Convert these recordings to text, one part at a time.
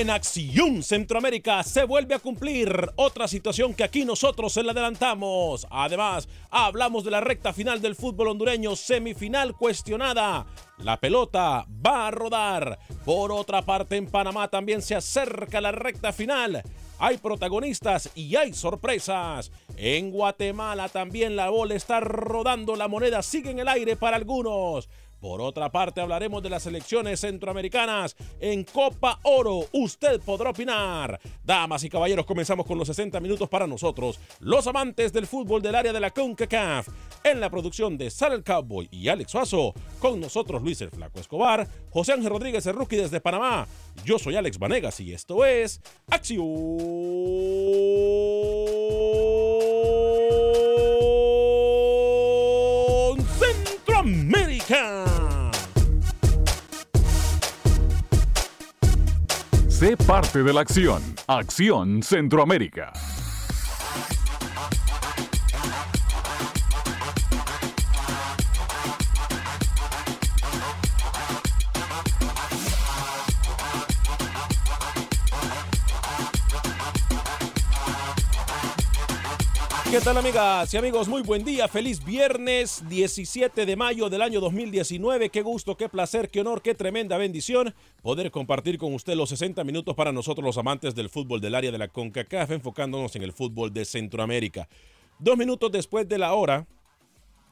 En Acción Centroamérica se vuelve a cumplir otra situación que aquí nosotros se la adelantamos. Además, hablamos de la recta final del fútbol hondureño, semifinal cuestionada. La pelota va a rodar. Por otra parte, en Panamá también se acerca la recta final. Hay protagonistas y hay sorpresas. En Guatemala también la bola está rodando, la moneda sigue en el aire para algunos. Por otra parte, hablaremos de las selecciones centroamericanas en Copa Oro. Usted podrá opinar. Damas y caballeros, comenzamos con los 60 minutos para nosotros, los amantes del fútbol del área de la CONCACAF. En la producción de Sal el Cowboy y Alex Suazo, con nosotros Luis el Flaco Escobar, José Ángel Rodríguez el Rookie desde Panamá. Yo soy Alex Vanegas y esto es Acción Centroamérica. Parte de la acción. Acción Centroamérica. Tal amigas y amigos? Muy buen día, feliz viernes 17 de mayo del año 2019. Qué gusto, qué placer, qué honor, qué tremenda bendición poder compartir con usted los 60 minutos para nosotros los amantes del fútbol del área de la CONCACAF, enfocándonos en el fútbol de Centroamérica. Dos minutos después de la hora,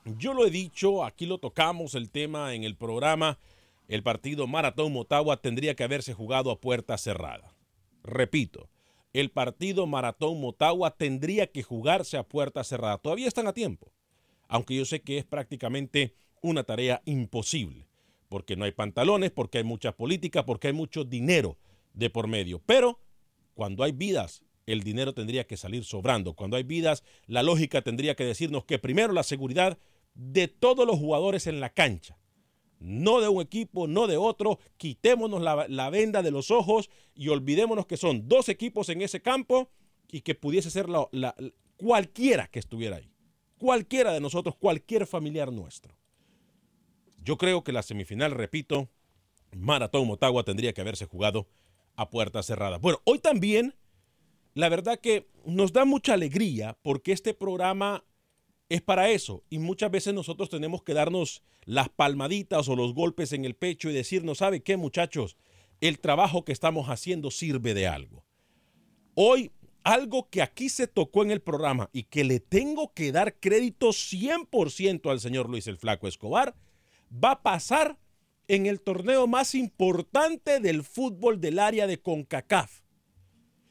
yo lo he dicho, aquí lo tocamos el tema en el programa, el partido Maratón Motagua tendría que haberse jugado a puerta cerrada. Repito, el partido Maratón Motagua tendría que jugarse a puerta cerrada. Todavía están a tiempo, aunque yo sé que es prácticamente una tarea imposible, porque no hay pantalones, porque hay mucha política, porque hay mucho dinero de por medio. Pero cuando hay vidas, el dinero tendría que salir sobrando. Cuando hay vidas, la lógica tendría que decirnos que primero la seguridad de todos los jugadores en la cancha no de un equipo, no de otro. Quitémonos la, la, venda de los ojos y olvidémonos que son dos equipos en ese campo y que pudiese ser la, cualquiera que estuviera ahí. Cualquiera de nosotros, cualquier familiar nuestro. Yo creo que la semifinal, repito, Maratón Motagua tendría que haberse jugado a puerta cerrada. Bueno, hoy también la verdad que nos da mucha alegría porque este programa es para eso y muchas veces nosotros tenemos que darnos las palmaditas o los golpes en el pecho y decirnos, ¿sabe qué muchachos? El trabajo que estamos haciendo sirve de algo. Hoy, algo que aquí se tocó en el programa y que le tengo que dar crédito 100% al señor Luis el Flaco Escobar, va a pasar en el torneo más importante del fútbol del área de CONCACAF.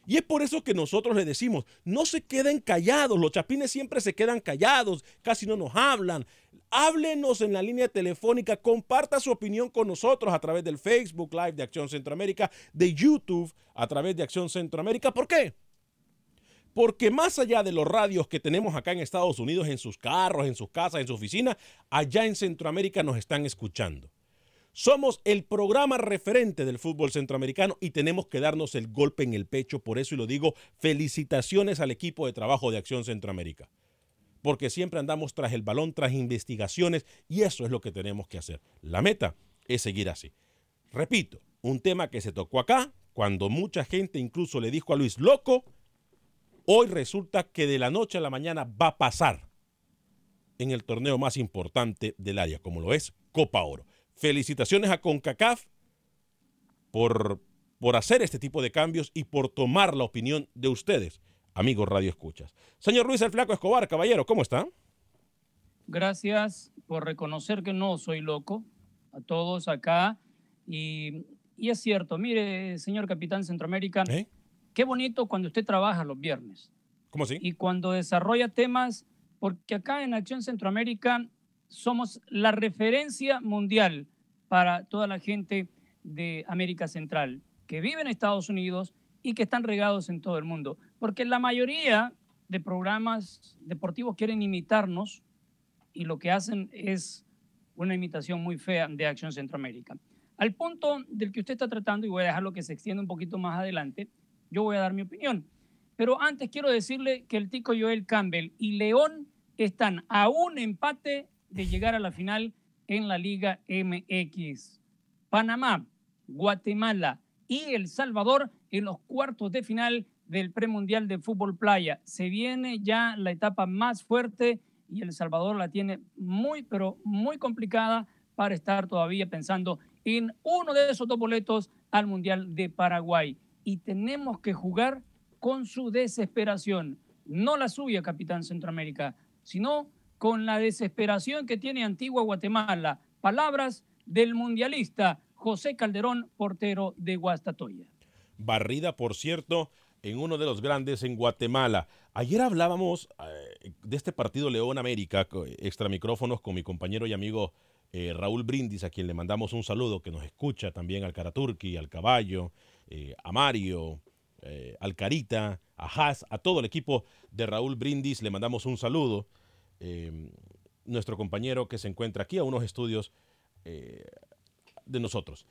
Y es por eso que nosotros le decimos, no se queden callados, los chapines siempre se quedan callados, casi no nos hablan. Háblenos en la línea telefónica, comparta su opinión con nosotros a través del Facebook Live de Acción Centroamérica, de YouTube a través de Acción Centroamérica. ¿Por qué? Porque más allá de los radios que tenemos acá en Estados Unidos, en sus carros, en sus casas, en su oficina, allá en Centroamérica nos están escuchando. Somos el programa referente del fútbol centroamericano y tenemos que darnos el golpe en el pecho. Por eso y lo digo, felicitaciones al equipo de trabajo de Acción Centroamérica. Porque siempre andamos tras el balón, tras investigaciones y eso es lo que tenemos que hacer. La meta es seguir así. Repito, un tema que se tocó acá, cuando mucha gente incluso le dijo a Luis loco, hoy resulta que de la noche a la mañana va a pasar en el torneo más importante del área, como lo es Copa Oro. Felicitaciones a CONCACAF por, por hacer este tipo de cambios y por tomar la opinión de ustedes, amigos Radio Escuchas. Señor Luis el Flaco Escobar, caballero, ¿cómo está? Gracias por reconocer que no soy loco, a todos acá. Y, y es cierto, mire, señor capitán Centroamérica, ¿Eh? qué bonito cuando usted trabaja los viernes. ¿Cómo así? Y cuando desarrolla temas, porque acá en Acción Centroamérica somos la referencia mundial para toda la gente de América Central que vive en Estados Unidos y que están regados en todo el mundo. Porque la mayoría de programas deportivos quieren imitarnos y lo que hacen es una imitación muy fea de Acción Centroamérica. Al punto del que usted está tratando, y voy a dejarlo que se extienda un poquito más adelante, yo voy a dar mi opinión. Pero antes quiero decirle que el tico Joel Campbell y León están a un empate de llegar a la final en la Liga MX. Panamá, Guatemala y El Salvador en los cuartos de final del premundial de fútbol playa. Se viene ya la etapa más fuerte y El Salvador la tiene muy, pero muy complicada para estar todavía pensando en uno de esos dos boletos al Mundial de Paraguay. Y tenemos que jugar con su desesperación, no la suya, capitán Centroamérica, sino con la desesperación que tiene Antigua Guatemala. Palabras del mundialista José Calderón, portero de Guastatoya. Barrida, por cierto, en uno de los grandes en Guatemala. Ayer hablábamos eh, de este partido León América, extra micrófonos, con mi compañero y amigo eh, Raúl Brindis, a quien le mandamos un saludo, que nos escucha también al Caraturki, al Caballo, eh, a Mario, al Carita, a Haas, a todo el equipo de Raúl Brindis, le mandamos un saludo. Eh, nuestro compañero que se encuentra aquí a unos estudios eh, de nosotros.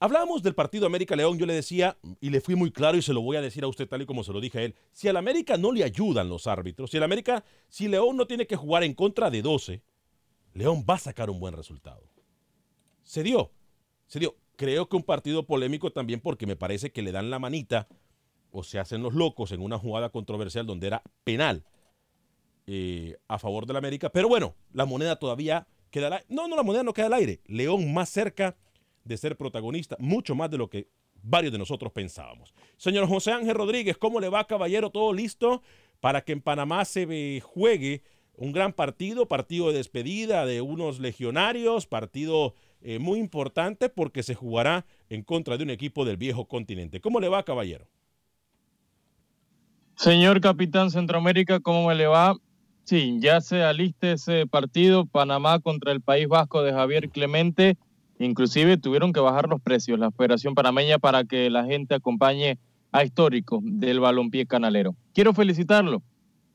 Hablábamos del partido América León, yo le decía, y le fui muy claro y se lo voy a decir a usted tal y como se lo dije a él, si al América no le ayudan los árbitros, si el América, si León no tiene que jugar en contra de 12, León va a sacar un buen resultado. Se dio, se dio. Creo que un partido polémico también porque me parece que le dan la manita o se hacen los locos en una jugada controversial donde era penal eh, a favor del América. Pero bueno, la moneda todavía queda al aire. No, no, la moneda no queda al aire. León más cerca de ser protagonista, mucho más de lo que varios de nosotros pensábamos. Señor José Ángel Rodríguez, ¿cómo le va, caballero? ¿Todo listo para que en Panamá se juegue un gran partido, partido de despedida de unos legionarios, partido eh, muy importante porque se jugará en contra de un equipo del viejo continente. ¿Cómo le va, caballero? Señor capitán Centroamérica, ¿cómo me le va? Sí, ya se aliste ese partido, Panamá contra el País Vasco de Javier Clemente. Inclusive tuvieron que bajar los precios, la Federación Panameña, para que la gente acompañe a Histórico del balompié canalero. Quiero felicitarlo,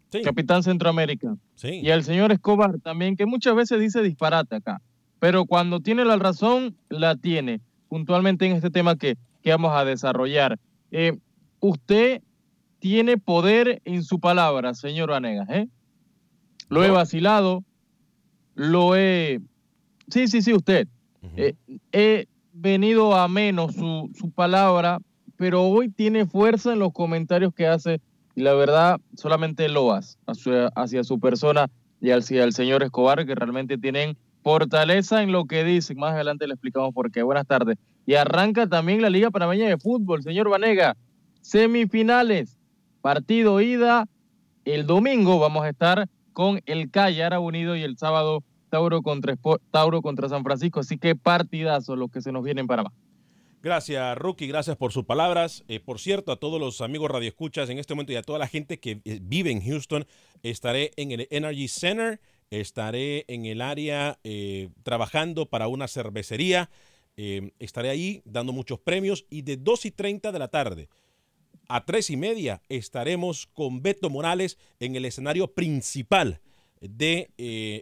Sí. capitán Centroamérica. Sí. Y al señor Escobar también, que muchas veces dice disparate acá, pero cuando tiene la razón, la tiene, puntualmente en este tema que, que vamos a desarrollar. Eh, usted tiene poder en su palabra, señor Vanegas, ¿eh? Lo he vacilado, lo he... Sí, sí, sí, usted. Eh, he venido a menos su, su palabra, pero hoy tiene fuerza en los comentarios que hace y la verdad solamente loas hacia su persona y hacia el señor Escobar, que realmente tienen fortaleza en lo que dicen. Más adelante le explicamos por qué. Buenas tardes. Y arranca también la Liga Panameña de Fútbol, señor Vanega. Semifinales, partido ida. El domingo vamos a estar con el Cayara Unido y el sábado Tauro contra, Tauro contra San Francisco. Así que partidazo los que se nos vienen para más. Gracias, Rookie. Gracias por sus palabras. Eh, por cierto, a todos los amigos radioescuchas en este momento y a toda la gente que eh, vive en Houston, estaré en el Energy Center, estaré en el área eh, trabajando para una cervecería. estaré ahí dando muchos premios y de 2 y 30 de la tarde a 3 y media estaremos con Beto Morales en el escenario principal de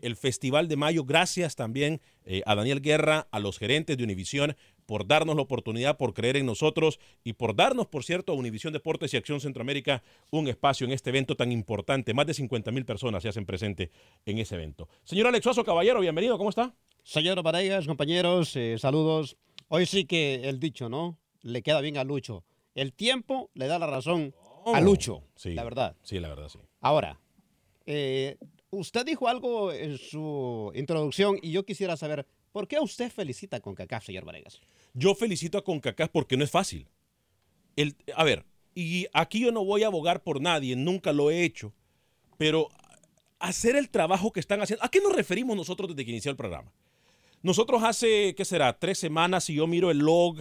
el Festival de Mayo. Gracias también a Daniel Guerra, a los gerentes de Univisión por darnos la oportunidad, por creer en nosotros y por darnos, por cierto, a Univisión Deportes y Acción Centroamérica un espacio en este evento tan importante. Más de 50 mil personas se hacen presente en ese evento. Señor Alexoso Caballero, bienvenido, ¿cómo está? Señor Varegas, compañeros, eh, saludos. Hoy sí que el dicho, ¿no? Le queda bien a Lucho. El tiempo le da la razón a oh, Lucho, sí, la verdad. Sí, la verdad, sí. Ahora, eh, usted dijo algo en su introducción y yo quisiera saber, ¿por qué usted felicita con CACAF, señor Varegas? Yo felicito a CONCACAF porque no es fácil. El, a ver, y aquí yo no voy a abogar por nadie, nunca lo he hecho, pero hacer el trabajo que están haciendo. ¿A qué nos referimos nosotros desde que inició el programa? Nosotros hace, ¿qué será? Tres semanas, si yo miro el log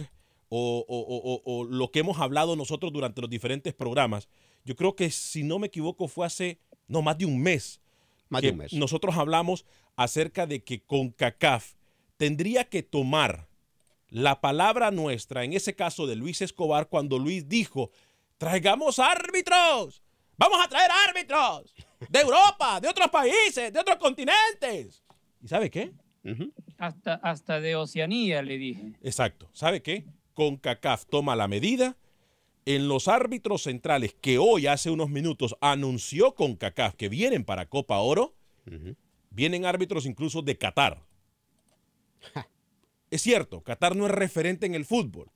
o, lo que hemos hablado nosotros durante los diferentes programas, yo creo que si no me equivoco fue hace, no, más de un mes. Más de un mes. Nosotros hablamos acerca de que CONCACAF tendría que tomar la palabra nuestra, en ese caso de Luis Escobar, cuando Luis dijo, traigamos árbitros, vamos a traer árbitros de Europa, de otros países, de otros continentes. ¿Y sabe qué? hasta, hasta de Oceanía, le dije. Exacto. ¿Sabe qué? CONCACAF toma la medida. En los árbitros centrales que hoy, hace unos minutos, anunció CONCACAF que vienen para Copa Oro, vienen árbitros incluso de Qatar. Es cierto, Qatar no es referente en el fútbol,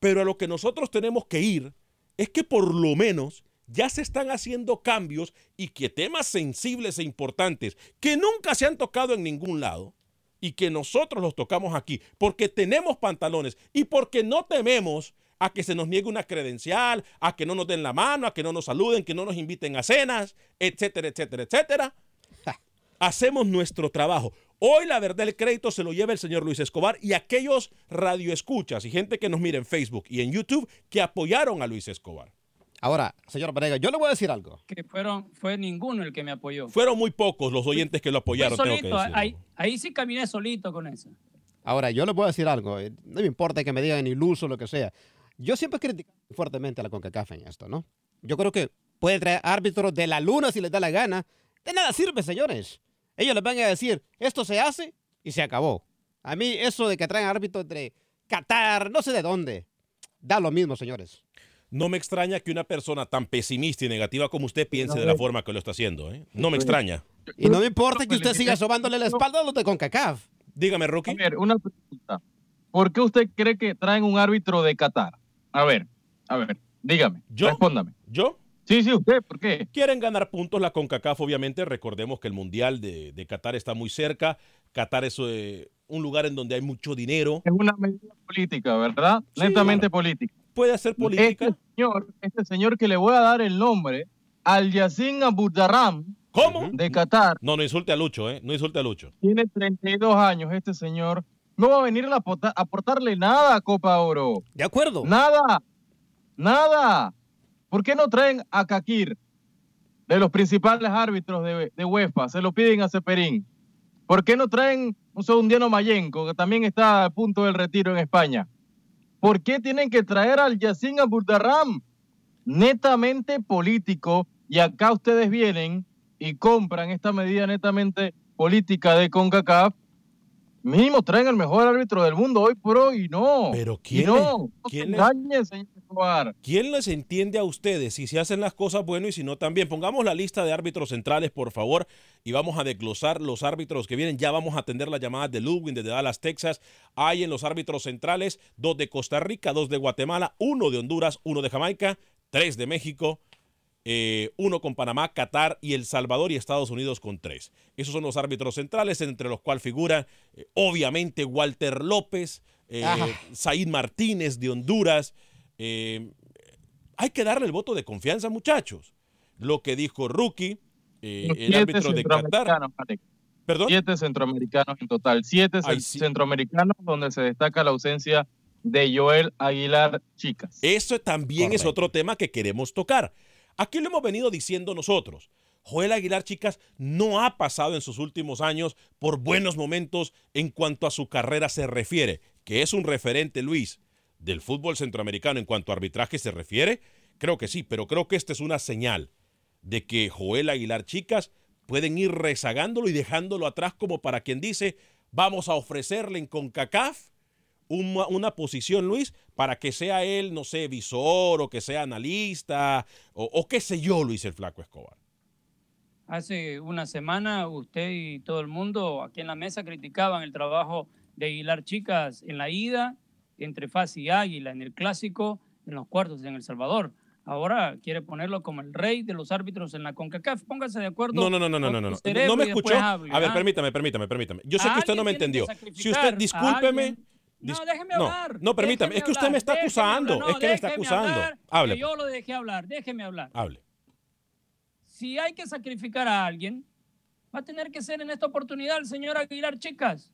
pero a lo que nosotros tenemos que ir es que por lo menos ya se están haciendo cambios y que temas sensibles e importantes que nunca se han tocado en ningún lado y que nosotros los tocamos aquí porque tenemos pantalones y porque no tememos a que se nos niegue una credencial, a que no nos den la mano, a que no nos saluden, que no nos inviten a cenas, etcétera, etcétera, etcétera. Hacemos nuestro trabajo. Hoy la verdad el crédito se lo lleva el señor Luis Escobar y aquellos radioescuchas y gente que nos mira en Facebook y en YouTube que apoyaron a Luis Escobar. Ahora, señor Varega, yo le voy a decir algo. Que fueron, fue ninguno el que me apoyó. Fueron muy pocos los oyentes que lo apoyaron. Solito, ahí, ahí, sí caminé solito con eso. Ahora, yo le voy a decir algo. Eh, no me importa que me digan iluso o lo que sea. Yo siempre critico fuertemente a la CONCACAF en esto, ¿no? Yo creo que puede traer árbitros de la luna si les da la gana. De nada sirve, señores. Ellos les van a decir, esto se hace y se acabó. A mí eso de que traen árbitros de Qatar, no sé de dónde, da lo mismo, señores. No me extraña que una persona tan pesimista y negativa como usted piense de la forma que lo está haciendo. ¿eh? No me extraña. Y no me importa que usted siga sobándole la espalda a los de CONCACAF. Dígame, Rocky. A ver, una pregunta. ¿Por qué usted cree que traen un árbitro de Qatar? A ver, a ver, dígame, ¿Yo? respóndame. ¿Yo? Sí, sí, usted, ¿por qué? Quieren ganar puntos la CONCACAF, obviamente. Recordemos que el Mundial de, Qatar está muy cerca. Qatar es eh, un lugar en donde hay mucho dinero. Es una medida política, ¿verdad? Netamente política. Puede ser política. Este señor, este señor que le voy a dar el nombre, Al Yassin Abuddaram. ¿Cómo? De Qatar. No, no insulte a Lucho, ¿eh? No insulte a Lucho. Tiene 32 años este señor. No va a venir a aportarle nada a Copa Oro. De acuerdo. Nada. Nada. ¿Por qué no traen a Kakir de los principales árbitros de, UEFA? Se lo piden a Ceperín. ¿Por qué no traen un segundiano Mayenco, que también está a punto del retiro en España? ¿Por qué tienen que traer al Yacine Abuldarram? Netamente político. Y acá ustedes vienen y compran esta medida netamente política de CONCACAF Mínimo traen el mejor árbitro del mundo hoy por hoy, no. Pero ¿quién, no, ¿quién, ¿quién les entiende a ustedes si se hacen las cosas bueno y si no también? Pongamos la lista de árbitros centrales, por favor, y vamos a desglosar los árbitros que vienen. Ya vamos a atender las llamadas de Ludwig, de Dallas, Texas. Hay en los árbitros centrales dos de Costa Rica, dos de Guatemala, uno de Honduras, uno de Jamaica, tres de México, eh, uno con Panamá, Qatar y El Salvador y Estados Unidos con tres. Esos son los árbitros centrales, entre los cuales figuran eh, obviamente Walter López, eh, Said Martínez de Honduras. Eh, hay que darle el voto de confianza, muchachos. Lo que dijo Rookie, eh, el Siete árbitro de Qatar. Alex. ¿Perdón? Siete centroamericanos en total. Siete Ay, cen- sí. centroamericanos donde se destaca la ausencia de Joel Aguilar Chicas. Eso también es otro tema que queremos tocar. Aquí lo hemos venido diciendo nosotros. Joel Aguilar, chicas, no ha pasado en sus últimos años por buenos momentos en cuanto a su carrera se refiere, que es un referente, Luis, del fútbol centroamericano en cuanto a arbitraje se refiere. Creo que sí, pero creo que esta es una señal de que Joel Aguilar, chicas, pueden ir rezagándolo y dejándolo atrás como para quien dice, vamos a ofrecerle en CONCACAF una, posición, Luis, para que sea él, no sé, visor o que sea analista o, o qué sé yo, Luis el Flaco Escobar. Hace una semana usted y todo el mundo aquí en la mesa criticaban el trabajo de Aguilar Chicas en la ida, entre FAS y Águila, en el clásico, en los cuartos en El Salvador. Ahora quiere ponerlo como el rey de los árbitros en la CONCACAF. Póngase de acuerdo. No, no, no, no, no, no, no. No me escuchó. hable, A ver, ¿ah? permítame, permítame, permítame. Yo sé que usted no me entendió. Si usted, discúlpeme. No, déjeme no, hablar. No, permítame. déjeme Es que usted me está acusando. hablar, no, es que me está acusando. hablar, que Hable. yo lo dejé hablar. Déjeme hablar. Hable. si hay que sacrificar a alguien, va a tener que ser en esta oportunidad el señor Aguilar Chicas.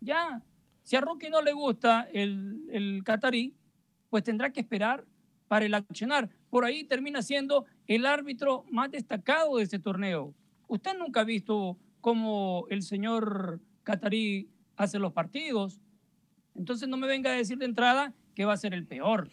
Ya. Si a Rookie no le gusta el, el pues tendrá que esperar para el accionar. Por ahí termina siendo el árbitro más destacado de este torneo. Usted nunca ha visto cómo el señor catarí hace los partidos. Entonces no me venga a decir de entrada que va a ser el peor.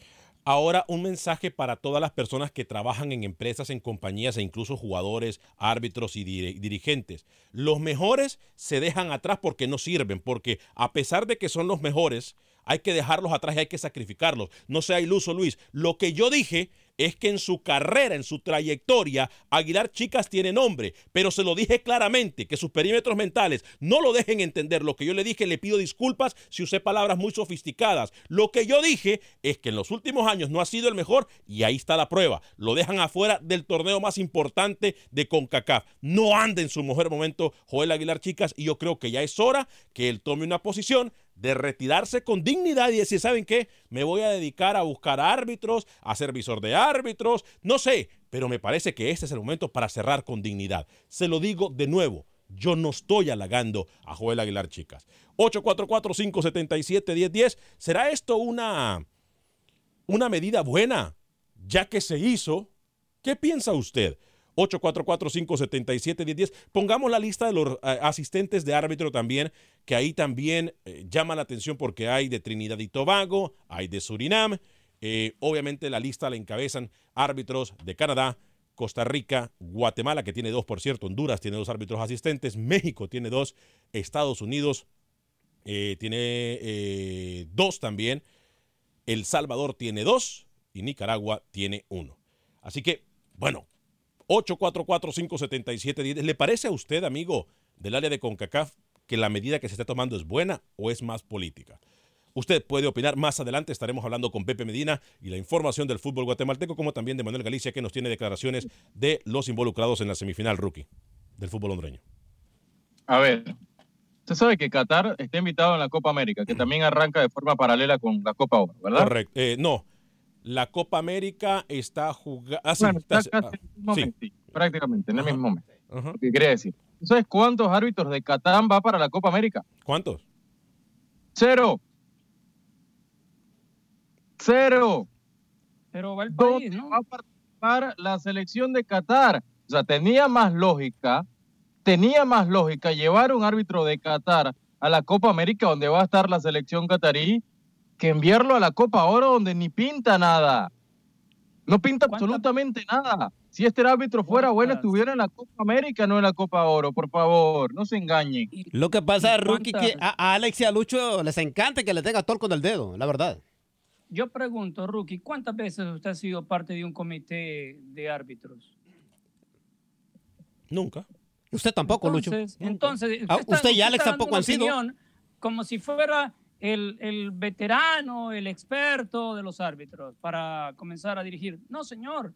Ahora, un mensaje para todas las personas que trabajan en empresas, en compañías e incluso jugadores, árbitros y dir- dirigentes. Los mejores se dejan atrás porque no sirven, porque a pesar de que son los mejores, hay que dejarlos atrás y hay que sacrificarlos. No sea iluso, Luis. Lo que yo dije es que en su carrera, en su trayectoria, Aguilar Chicas tiene nombre, pero se lo dije claramente, que sus perímetros mentales no lo dejen entender. Lo que yo le dije, le pido disculpas si usé palabras muy sofisticadas. Lo que yo dije es que en los últimos años no ha sido el mejor y ahí está la prueba. Lo dejan afuera del torneo más importante de CONCACAF. No anda en su mejor momento Joel Aguilar Chicas y yo creo que ya es hora que él tome una posición de retirarse con dignidad y decir, ¿saben qué? Me voy a dedicar a buscar árbitros, a ser visor de árbitros, no sé, pero me parece que este es el momento para cerrar con dignidad. Se lo digo de nuevo, yo no estoy halagando a Joel Aguilar, chicas. 844-577-1010, ¿será esto una, una medida buena? Ya que se hizo, ¿qué piensa usted? 844-577-1010. Pongamos la lista de los eh, asistentes de árbitro también, que ahí también eh, llama la atención porque hay de Trinidad y Tobago, hay de Surinam. eh, obviamente la lista la encabezan árbitros de Canadá, Costa Rica, Guatemala, que tiene dos, por cierto, Honduras tiene dos árbitros asistentes, México tiene dos, Estados Unidos tiene dos también, El Salvador tiene dos y Nicaragua tiene uno. Así que, bueno, 844-577-10. ¿Le parece a usted, amigo del área de CONCACAF, que la medida que se está tomando es buena o es más política? Usted puede opinar más adelante. Estaremos hablando con Pepe Medina y la información del fútbol guatemalteco, como también de Manuel Galicia, que nos tiene declaraciones de los involucrados en la semifinal rookie del fútbol hondureño. A ver, usted sabe que Qatar está invitado en la Copa América, que también arranca de forma paralela con la Copa Oro, ¿verdad? Correcto. Eh, no, la Copa América está jugando. Ah, sí, Bueno, está está- casi ah, en el mismo sí. prácticamente en el mismo momento. Ajá. Lo que quería decir. ¿Tú sabes cuántos árbitros de Qatar va para la Copa América? ¿Cuántos? Cero. Cero. Pero va el ¿Dónde país, ¿no? va a participar la selección de Qatar? O sea, tenía más lógica, tenía más lógica llevar un árbitro de Qatar a la Copa América donde va a estar la selección catarí que enviarlo a la Copa Oro donde ni pinta nada. No pinta ¿Cuánta- absolutamente nada. Si este árbitro fuera bueno, estuviera en la Copa América, no en la Copa Oro, por favor, no se engañen. Lo que pasa, ¿Y Rookie, que a, Alex y a Lucho les encanta que le tenga tol con el dedo, la verdad. Yo pregunto, Rookie, ¿cuántas veces usted ha sido parte de un comité de árbitros? Nunca. Usted tampoco, Lucho. Entonces, entonces Ah, está- usted y Alex tampoco han sido. opinión Como si fuera el, el veterano, el experto de los árbitros para comenzar a dirigir. No, señor.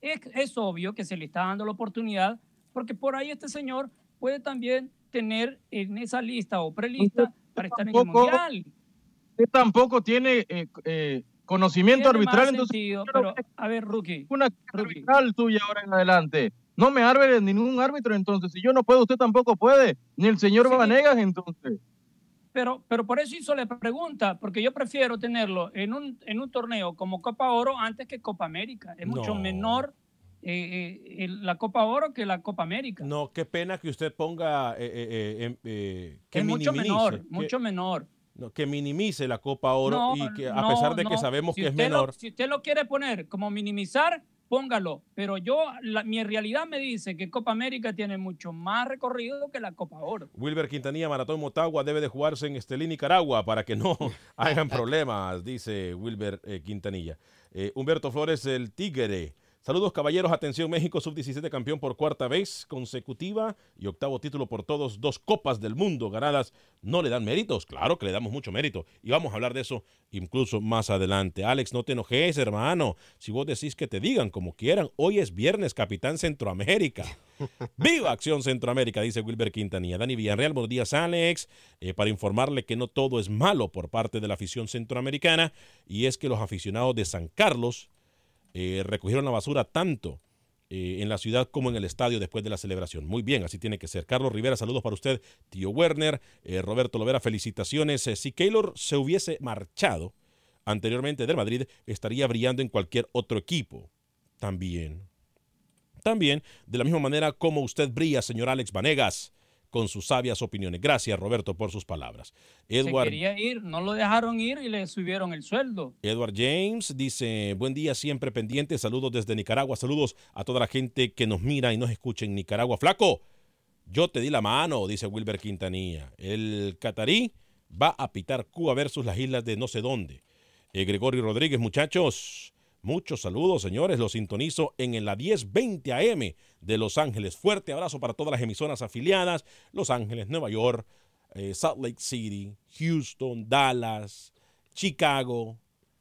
es, es obvio que se le está dando la oportunidad porque por ahí este señor puede también tener en esa lista o prelista para estar en el mundial. Usted tampoco tiene eh, eh, conocimiento Tiene arbitral, entonces sentido, pero, a ver, Rookie. una arbitral tuya ahora en adelante. No me arbe ningún árbitro entonces. Si yo no puedo, usted tampoco puede. Ni el señor Sí. Vanegas entonces. Pero, pero por eso hizo la pregunta, porque yo prefiero tenerlo en un, en un torneo como Copa Oro antes que Copa América. Es mucho No. menor eh, eh, la Copa Oro que la Copa América. No, qué pena que usted ponga. eh, em- que es mucho menor, que- mucho menor. no, que minimice la Copa Oro No, y que a pesar de que sabemos Si que es lo- menor. si usted lo quiere poner como minimizar, póngalo. Pero yo, la- mi realidad me dice que Copa América tiene mucho más recorrido que la Copa Oro. Wilber Quintanilla, Maratón Motagua debe de jugarse en Estelí, Nicaragua, para que no hagan problemas, dice Wilber eh, Quintanilla. Eh, Humberto Flores, el Tigre. Saludos caballeros, atención México sub-17 campeón por cuarta vez consecutiva y octavo título por todos, dos copas del mundo ganadas. ¿No le dan méritos? Claro que le damos mucho mérito y vamos a hablar de eso incluso más adelante. Alex, no te enojes hermano, si vos decís que te digan como quieran, hoy es viernes, Capitán Centroamérica. ¡Viva Acción Centroamérica! Dice Wilber Quintanilla. Dani Villarreal, buenos días, Alex. Eh, para informarle que no todo es malo por parte de la afición centroamericana y es que los aficionados de San Carlos eh, recogieron la basura tanto eh, en la ciudad como en el estadio después de la celebración. Muy bien, así tiene que ser. Carlos Rivera, saludos para usted. Tío Werner, eh, Roberto Lovera, felicitaciones. Si Keylor se hubiese marchado anteriormente del Madrid, estaría brillando en cualquier otro equipo. También. También, de la misma manera como usted brilla, señor Alex Vanegas, con sus sabias opiniones. Gracias, Roberto, por sus palabras. Edward, Se quería ir, no lo dejaron ir y le subieron el sueldo. Edward James dice, buen día, siempre pendiente, saludos desde Nicaragua, saludos a toda la gente que nos mira y nos escucha en Nicaragua. Flaco, yo te di la mano, dice Wilber Quintanilla. El catarí va a pitar Cuba versus las islas de no sé dónde. Eh, Gregorio Rodríguez, muchachos, muchos saludos, señores. Los sintonizo en la 1020 AM de Los Ángeles. Fuerte abrazo para todas las emisoras afiliadas. Los Ángeles, Nueva York, eh, Salt Lake City, Houston, Dallas, Chicago.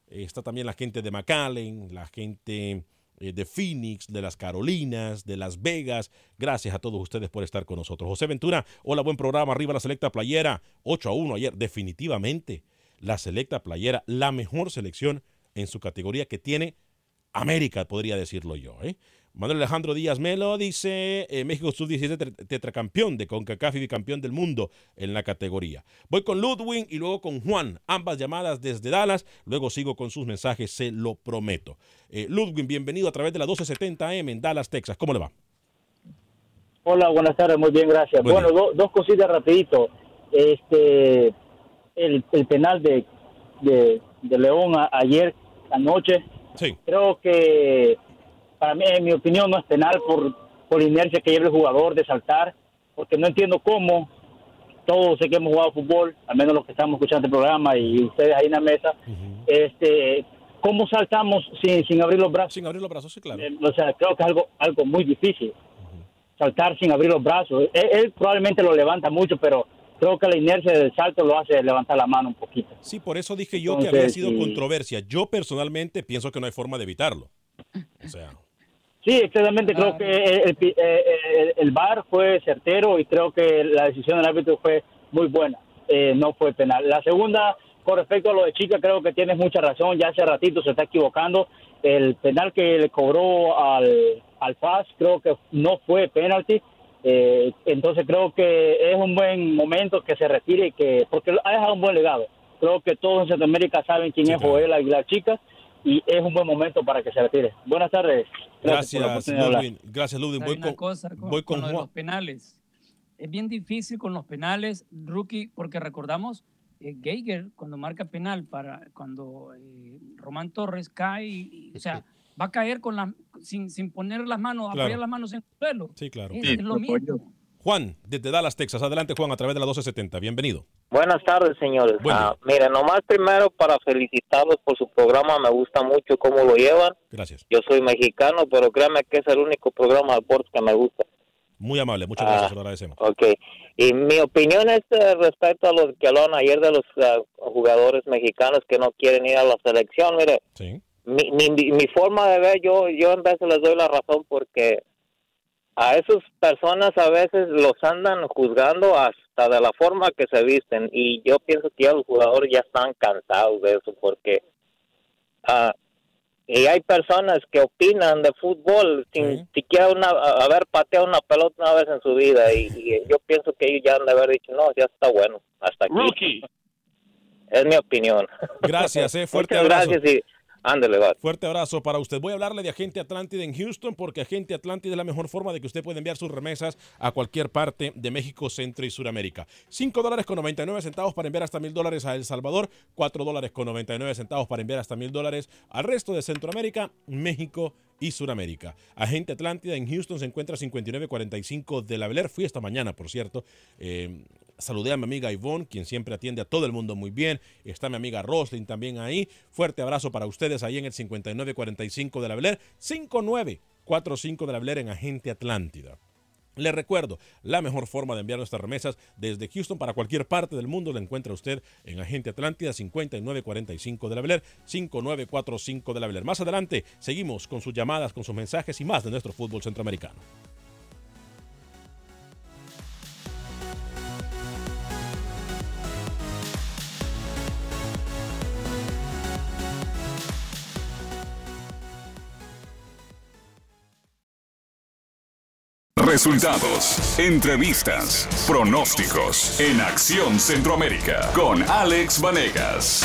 Eh, está también la gente de McAllen, la gente eh, de Phoenix, de las Carolinas, de Las Vegas. Gracias a todos ustedes por estar con nosotros. José Ventura, hola, buen programa. Arriba la selecta playera. 8 a 1 ayer. Definitivamente, la selecta playera, la mejor selección en su categoría que tiene América, podría decirlo yo. ¿eh? Manuel Alejandro Díaz Melo dice, eh, México sub-17 tet- tetracampeón de CONCACAF y bicampeón del mundo en la categoría. Voy con Ludwig y luego con Juan, ambas llamadas desde Dallas, luego sigo con sus mensajes, se lo prometo. Eh, Ludwig, bienvenido a través de la 1270M en Dallas, Texas. ¿Cómo le va? Hola, buenas tardes, muy bien, gracias. Buen bueno, do- dos cositas rapidito. Este, el, el penal de, de, de León a- ayer anoche, sí. creo que para mí, en mi opinión, no es penal por, por inercia que lleva el jugador de saltar, porque no entiendo cómo todos sé que hemos jugado fútbol, al menos los que estamos escuchando el programa y ustedes ahí en la mesa, este, cómo saltamos sin, sin abrir los brazos. Sin abrir los brazos, sí, claro. Eh, o sea, creo que es algo, algo muy difícil. Saltar sin abrir los brazos. Él, él probablemente lo levanta mucho, pero creo que la inercia del salto lo hace levantar la mano un poquito. Sí, por eso dije yo que Entonces, había sido sí. controversia. Yo personalmente pienso que no hay forma de evitarlo. O sea, Sí, exactamente. Creo que el, el, el- el VAR fue certero y creo que la decisión del árbitro fue muy buena. Eh, no fue penal. La segunda, con respecto a lo de Chica, creo que tienes mucha razón. Ya hace ratito se está equivocando. El penal que le cobró al, al FAS creo que no fue penalti. Eh, entonces creo que es un buen momento que se retire y que porque ha dejado un buen legado. Creo que todos en Centroamérica saben quién es Joel Aguilar Chica y es un buen momento para que se retire. Buenas tardes. gracias. Gracias, Ludwig. Hay Voy con, cosa con, voy con con lo de los penales. Es bien difícil con los penales, rookie, porque recordamos eh, Geiger cuando marca penal para cuando eh, Román Torres cae, y- y, o sea, va a caer con la, sin, sin poner las manos, Claro. apoyar las manos en el suelo. Sí, claro. Es, es lo mismo. Juan, desde Dallas, Texas. Adelante, Juan, a través de la 1270. Bienvenido. Buenas tardes, señores. Buen día. Ah, mire, nomás primero para felicitarlos por su programa. Me gusta mucho cómo lo llevan. Gracias. Yo soy mexicano, pero créanme que es el único programa de deportes que me gusta. Muy amable, muchas Ah. gracias, se lo agradecemos. Ok. Y mi opinión es eh, respecto a lo que hablaron ayer de los ah, jugadores mexicanos que no quieren ir a la selección. Mire, Sí. Mi, mi, mi forma de ver, yo, yo en veces les doy la razón porque a esas personas a veces los andan juzgando hasta de la forma que se visten y yo pienso que ya los jugadores ya están cansados de eso porque ah, y hay personas que opinan de fútbol sin siquiera una, haber pateado una pelota una vez en su vida y, y yo pienso que ellos ya han de haber dicho no ya está bueno hasta aquí es mi opinión. Gracias, eh, fuerte Muchas abrazo. gracias y ándale va Fuerte abrazo para usted. Voy a hablarle de Agente Atlántida en Houston porque Agente Atlántida es la mejor forma de que usted pueda enviar sus remesas a cualquier parte de México, Centro y Suramérica. 5 dólares con 99 centavos para enviar hasta mil dólares a El Salvador, 4 dólares con 99 centavos para enviar hasta mil dólares al resto de Centroamérica, México y Suramérica. Agente Atlántida en Houston se encuentra 5945 de la Beler. Fui esta mañana, por cierto. Eh, saludé a mi amiga Ivonne, quien siempre atiende a todo el mundo muy bien. Está mi amiga Roslyn también ahí. Fuerte abrazo para ustedes ahí en el 5945 de la Beler. 5945 de la Beler en Agente Atlántida. Les recuerdo, la mejor forma de enviar nuestras remesas desde Houston para cualquier parte del mundo la encuentra usted en Agente Atlántida 5945 de la Beler, 5945 de la Beler. Más adelante seguimos con sus llamadas, con sus mensajes y más de nuestro fútbol centroamericano. Resultados, entrevistas, pronósticos en Acción Centroamérica con Alex Vanegas.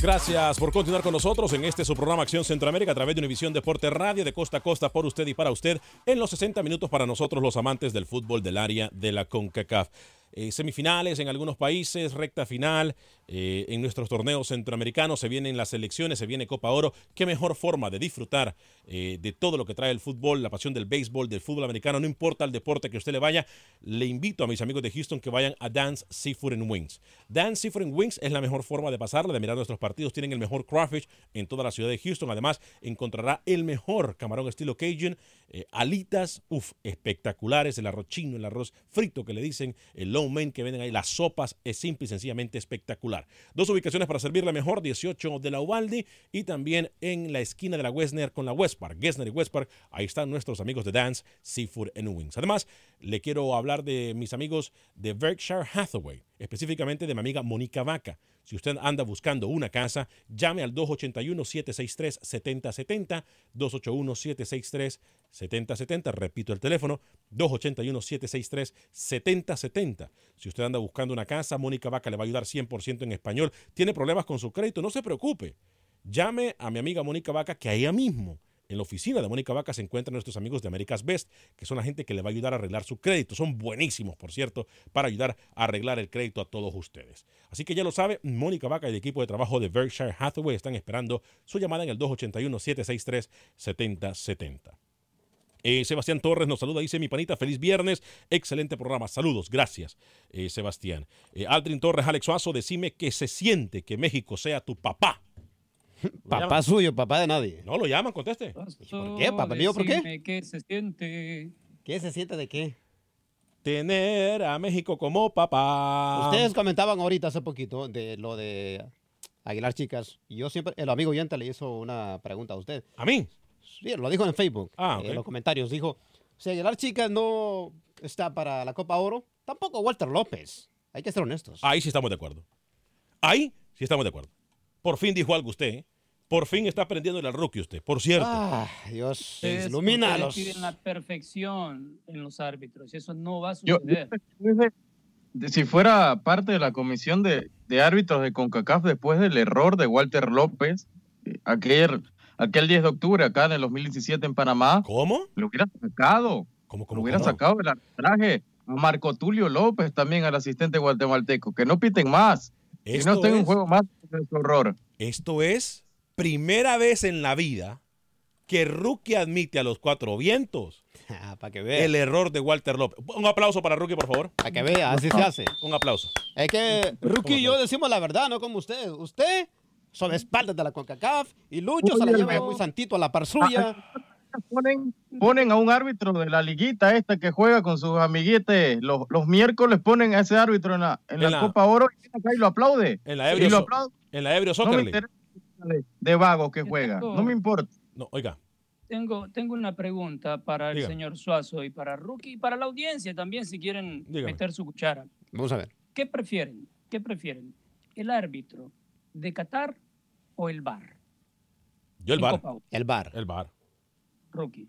Gracias por continuar con nosotros en este su programa Acción Centroamérica a través de Univisión Deporte Radio de costa a costa por usted y para usted en los 60 minutos para nosotros los amantes del fútbol del área de la CONCACAF. Eh, semifinales en algunos países, recta final eh, en nuestros torneos centroamericanos, se vienen las elecciones, se viene Copa Oro. Qué mejor forma de disfrutar eh, de todo lo que trae el fútbol, la pasión del béisbol, del fútbol americano, no importa el deporte que usted le vaya. Le invito a mis amigos de Houston que vayan a Dance Seafood and Wings. Dance Seafood and Wings es la mejor forma de pasarla, de mirar nuestros partidos. Tienen el mejor crawfish en toda la ciudad de Houston. Además, encontrará el mejor camarón estilo Cajun, eh, alitas, uff, espectaculares, el arroz chino, el arroz frito que le dicen, el low main que venden ahí, las sopas, es simple y sencillamente espectacular. Dos ubicaciones para servirle mejor, 18 de la Ubaldi y también en la esquina de la Westner con la West Park, Gessner y West ahí están nuestros amigos de Dance, Seafood and Wings. Además, le quiero hablar de mis amigos de Berkshire Hathaway, específicamente de mi amiga Mónica Vaca. Si usted anda buscando una casa, llame al 281-763-7070, 281-763-7070, repito el teléfono, 281-763-7070. Si usted anda buscando una casa, Mónica Vaca le va a ayudar 100% en español. ¿Tiene problemas con su crédito? No se preocupe. Llame a mi amiga Mónica Vaca, que allá mismo en la oficina de Mónica Vaca se encuentran nuestros amigos de America's Best, que son la gente que le va a ayudar a arreglar su crédito. Son buenísimos, por cierto, para ayudar a arreglar el crédito a todos ustedes. Así que ya lo sabe, Mónica Vaca y el equipo de trabajo de Berkshire Hathaway están esperando su llamada en el 281-763-7070. Eh, Sebastián Torres nos saluda, dice mi panita, feliz viernes, excelente programa, saludos, gracias, eh, Sebastián. Eh, Aldrin Torres, Alex Suazo, decime que se siente que México sea tu papá. Papá suyo, papá de nadie. No, lo llaman, conteste. ¿Por qué, papá mío? ¿Por qué? ¿Qué se siente? ¿Qué se siente de qué? Tener a México como papá. Ustedes comentaban ahorita hace poquito de lo de Aguilar Chicas. Y yo siempre, el amigo oyente le hizo una pregunta a usted. ¿A mí? Sí, lo dijo en Facebook. Ah. En los comentarios. Dijo, si Aguilar Chicas no está para la Copa Oro, tampoco Walter López. Hay que ser honestos. Ahí sí estamos de acuerdo. Ahí sí estamos de acuerdo. Por fin dijo algo usted. ¿eh? Por fin está aprendiendo el rookie usted, por cierto. Ah, Dios, Es ilumina porque le los... piden la perfección en los árbitros. y Eso no va a Yo- suceder. de- si fuera parte de la comisión de, de árbitros de CONCACAF después del error de Walter López, eh, aquel, aquel 10 de octubre acá en el 2017 en Panamá, ¿Cómo? lo hubiera sacado. ¿Cómo, Lo hubiera cómo? sacado del arbitraje. A Marco Tulio López también, al asistente guatemalteco. Que no piten más. Que no estén en juego más de su horror. Esto es primera vez en la vida que Rookie admite a los cuatro vientos para que vea. el error de Walter López. Un aplauso para Rookie, por favor. Para que vea, así se hace. Un aplauso. Es que Rookie y yo decimos la verdad, no como usted. Usted, sobre espaldas de la CONCACAF, y Lucho se la lleva muy santito a la par suya. Ponen, ponen a un árbitro de la liguita esta que juega con sus amiguetes. Los, los miércoles ponen a ese árbitro en la, en En la la- Copa Oro y viene acá y lo aplaude. En la y Ebrio, lo So- aplaude. en la Ebrio No Soccer me League. interesa de, vago que juega. No me importa. No, oiga. Tengo, tengo una pregunta para el señor Suazo y para Rookie y para la audiencia también, si quieren Dígame. meter su cuchara. Vamos a ver. ¿Qué prefieren? ¿Qué prefieren? ¿El árbitro de Qatar o el VAR? Yo el Oro. El bar. El bar. Rookie.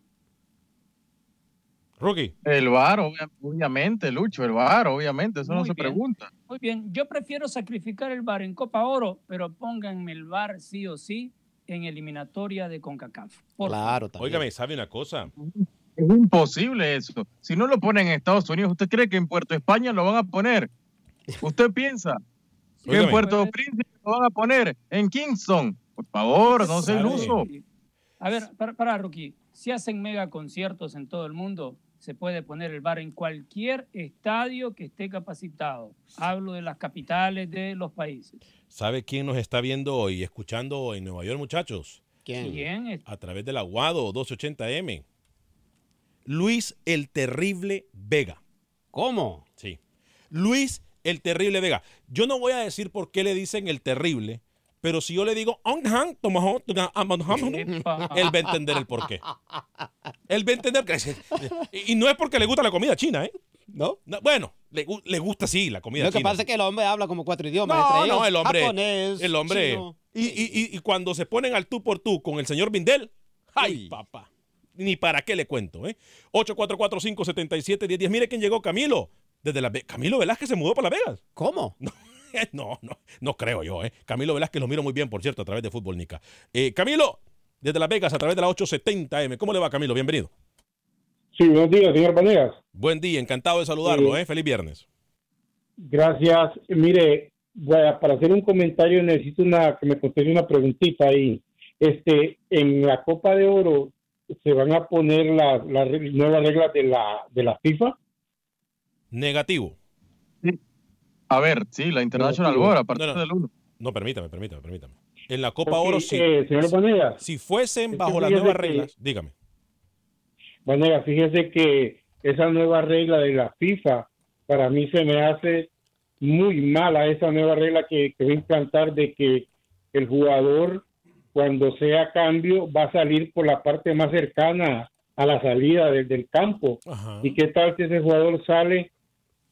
Rookie. El VAR, obvia- obviamente, Lucho, el VAR, obviamente, eso no Muy se bien. pregunta. Muy bien, yo prefiero sacrificar el VAR en Copa Oro, pero pónganme el VAR sí o sí en eliminatoria de CONCACAF. Por Claro, Óigame, ¿sabe una cosa? Es imposible eso. Si no lo ponen en Estados Unidos, ¿usted cree que en Puerto España lo van a poner? ¿Usted piensa que en. Puerto Príncipe lo van a poner? ¿En Kingston? Por favor, no ¿Sabe? iluso. A ver, para, para Rookie, si hacen mega conciertos en todo el mundo, se puede poner el bar en cualquier estadio que esté capacitado. Hablo de las capitales de los países. ¿Sabe quién nos está viendo y escuchando en Nueva York, muchachos? ¿Quién? ¿Quién? A través del Aguado 280M. Luis el Terrible Vega. ¿Cómo? Sí. Luis el Terrible Vega. Yo no voy a decir por qué le dicen el Terrible, pero si yo le digo, él va a entender el por qué. Él va a entender que... Y no es porque le gusta la comida china, ¿eh? ¿No? No, bueno, le, le gusta sí la comida Lo que pasa es que el hombre habla como cuatro idiomas. No, entre no, el hombre. Japonés, el hombre. chino. Y, y- y- y cuando se ponen al tú por tú con el señor Vindel, ¡ay, papá! Ni para qué le cuento, ¿eh? 844-577-1010. Mire quién llegó, Camilo. Desde la Camilo Velázquez se mudó para Las Vegas. ¿Cómo? No, no, no creo yo, ¿eh? Camilo Velázquez lo miro muy bien, por cierto, a través de Fútbol Nica. Eh, Camilo, desde Las Vegas, a través de la 870M. ¿Cómo le va, Camilo? Bienvenido. Sí, buenos días, señor Vanegas. Buen día, encantado de saludarlo, Sí. ¿eh? Feliz viernes. Gracias. Mire, para hacer un comentario necesito una que me conteste una preguntita ahí. Este, en la Copa de Oro se van a poner las re- nuevas reglas de la de la FIFA. Negativo. A ver, sí, la International Negativo. Board, a partir No, no. del 1. No, permítame, permítame, permítame. En la Copa Porque, Oro, sí. eh, señor Vanegas, Si fuesen bajo las nuevas que- reglas, dígame. Vanegas, fíjese que esa nueva regla de la FIFA para mí se me hace muy mala esa nueva regla que, que va a implantar de que el jugador cuando sea cambio va a salir por la parte más cercana a la salida del, del campo. ¿Y qué tal si ese jugador sale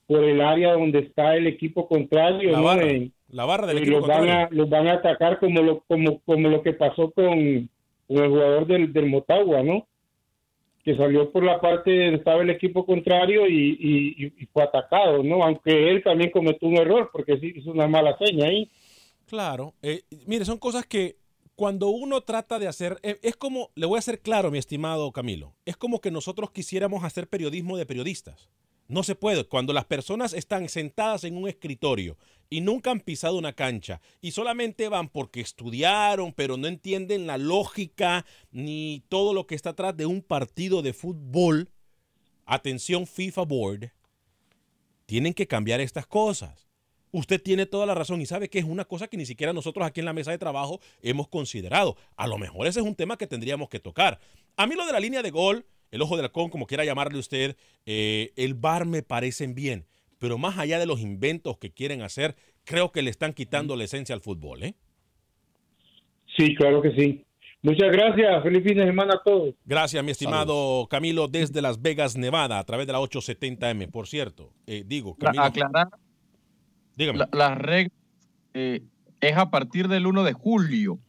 por el área donde está el equipo contrario? La ¿no? barra, la barra del y equipo los van, a, contrario. los van a atacar como lo, como, como lo que pasó con, con el jugador del, del Motagua, ¿no? Que salió por la parte donde estaba el equipo contrario y, y- y fue atacado, ¿no? Aunque él también cometió un error porque sí hizo una mala seña ahí. Claro. eh, mire, son cosas que cuando uno trata de hacer, eh, es como, le voy a ser claro, mi estimado Camilo, es como que nosotros quisiéramos hacer periodismo de periodistas. No se puede. Cuando las personas están sentadas en un escritorio y nunca han pisado una cancha y solamente van porque estudiaron, pero no entienden la lógica ni todo lo que está atrás de un partido de fútbol, atención FIFA Board, tienen que cambiar estas cosas. Usted tiene toda la razón y sabe que es una cosa que ni siquiera nosotros aquí en la mesa de trabajo hemos considerado. A lo mejor ese es un tema que tendríamos que tocar. A mí lo de la línea de gol, el ojo del halcón, como quiera llamarle usted, eh, el bar me parecen bien. Pero más allá de los inventos que quieren hacer, creo que le están quitando la esencia al fútbol. ¿eh? Sí, claro que sí. Muchas gracias. Feliz fin de semana a todos. Gracias, mi estimado Camilo, desde Las Vegas, Nevada, a través de la 870M. Por cierto, eh, digo, La- Camilo. aclarar, Dígame. la- las reglas eh, es a partir del 1 de julio.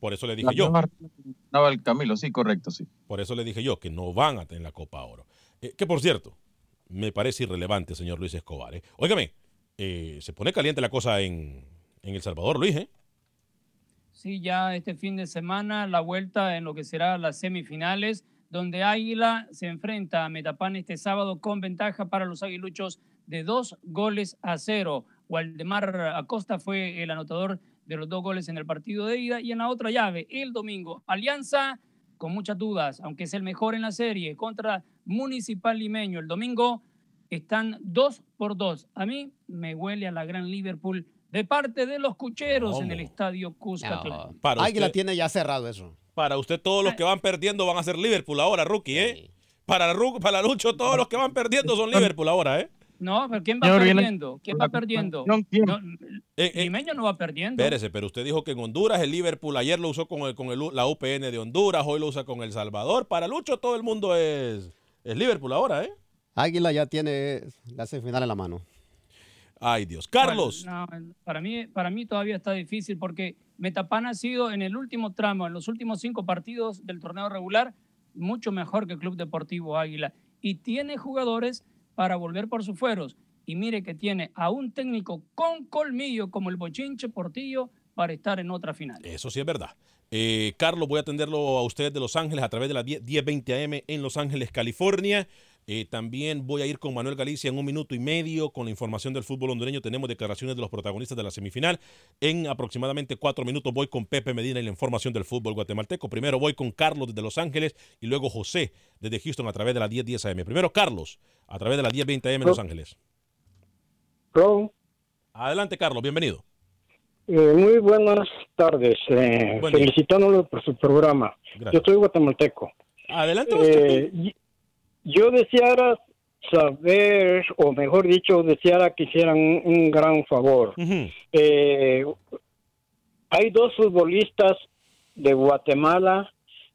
Por eso le dije yo. mencionaba el Camilo, sí, correcto, sí. Por eso le dije yo que no van a tener la Copa Oro. Eh, que por cierto, me parece irrelevante, señor Luis Escobar. ¿eh? Óigame, eh, se pone caliente la cosa en, en El Salvador, Luis. ¿eh? Sí, ya este fin de semana la vuelta en lo que será las semifinales, donde Águila se enfrenta a Metapan este sábado con ventaja para los aguiluchos de dos goles a cero. Waldemar Acosta fue el anotador de los dos goles en el partido de ida y en la otra llave, el domingo, Alianza con muchas dudas, aunque es el mejor en la serie, contra Municipal Limeño. El domingo están dos por dos. A mí me huele a la gran Liverpool de parte de los cucheros en el estadio Cuscatlán. Para Águila usted- tiene ya cerrado eso. Para usted, todos los que van perdiendo van a ser Liverpool ahora, rookie, ¿eh? Para, Ru- para Lucho, todos los que van perdiendo son Liverpool ahora, ¿eh? No, pero ¿quién va Señor, perdiendo? ¿Quién va perdiendo? No, Limeño no va perdiendo. Espérese, pero usted dijo que en Honduras el Liverpool ayer lo usó con, el, con el- la UPN de Honduras, hoy lo usa con El Salvador. Para Lucho todo el mundo es, es Liverpool ahora, ¿eh? Águila ya tiene la semifinal en la mano. Ay, Dios. Carlos. Bueno, no, para, mí, para mí todavía está difícil porque Metapan ha sido en el último tramo, en los últimos cinco partidos del torneo regular, mucho mejor que el Club Deportivo Águila. Y tiene jugadores para volver por sus fueros. Y mire que tiene a un técnico con colmillo como el Bochinche Portillo para estar en otra final. Eso sí es verdad. Eh, Carlos, voy a atenderlo a ustedes de Los Ángeles a través de la 10 1020 AM en Los Ángeles, California. Eh, también voy a ir con Manuel Galicia en un minuto y medio con la información del fútbol hondureño. Tenemos declaraciones de los protagonistas de la semifinal. En aproximadamente cuatro minutos voy con Pepe Medina y la información del fútbol guatemalteco. Primero voy con Carlos desde Los Ángeles y luego José desde Houston a través de la 1010 AM. Primero Carlos a través de la 1020 AM en Los Ángeles. Hello. Adelante Carlos, bienvenido. Eh, muy buenas tardes. Eh, Buen felicitándolo por su programa. Gracias. Yo soy guatemalteco. Adelante. Eh, yo deseara saber, o mejor dicho, deseara que hicieran un, un gran favor. Eh, hay dos futbolistas de Guatemala,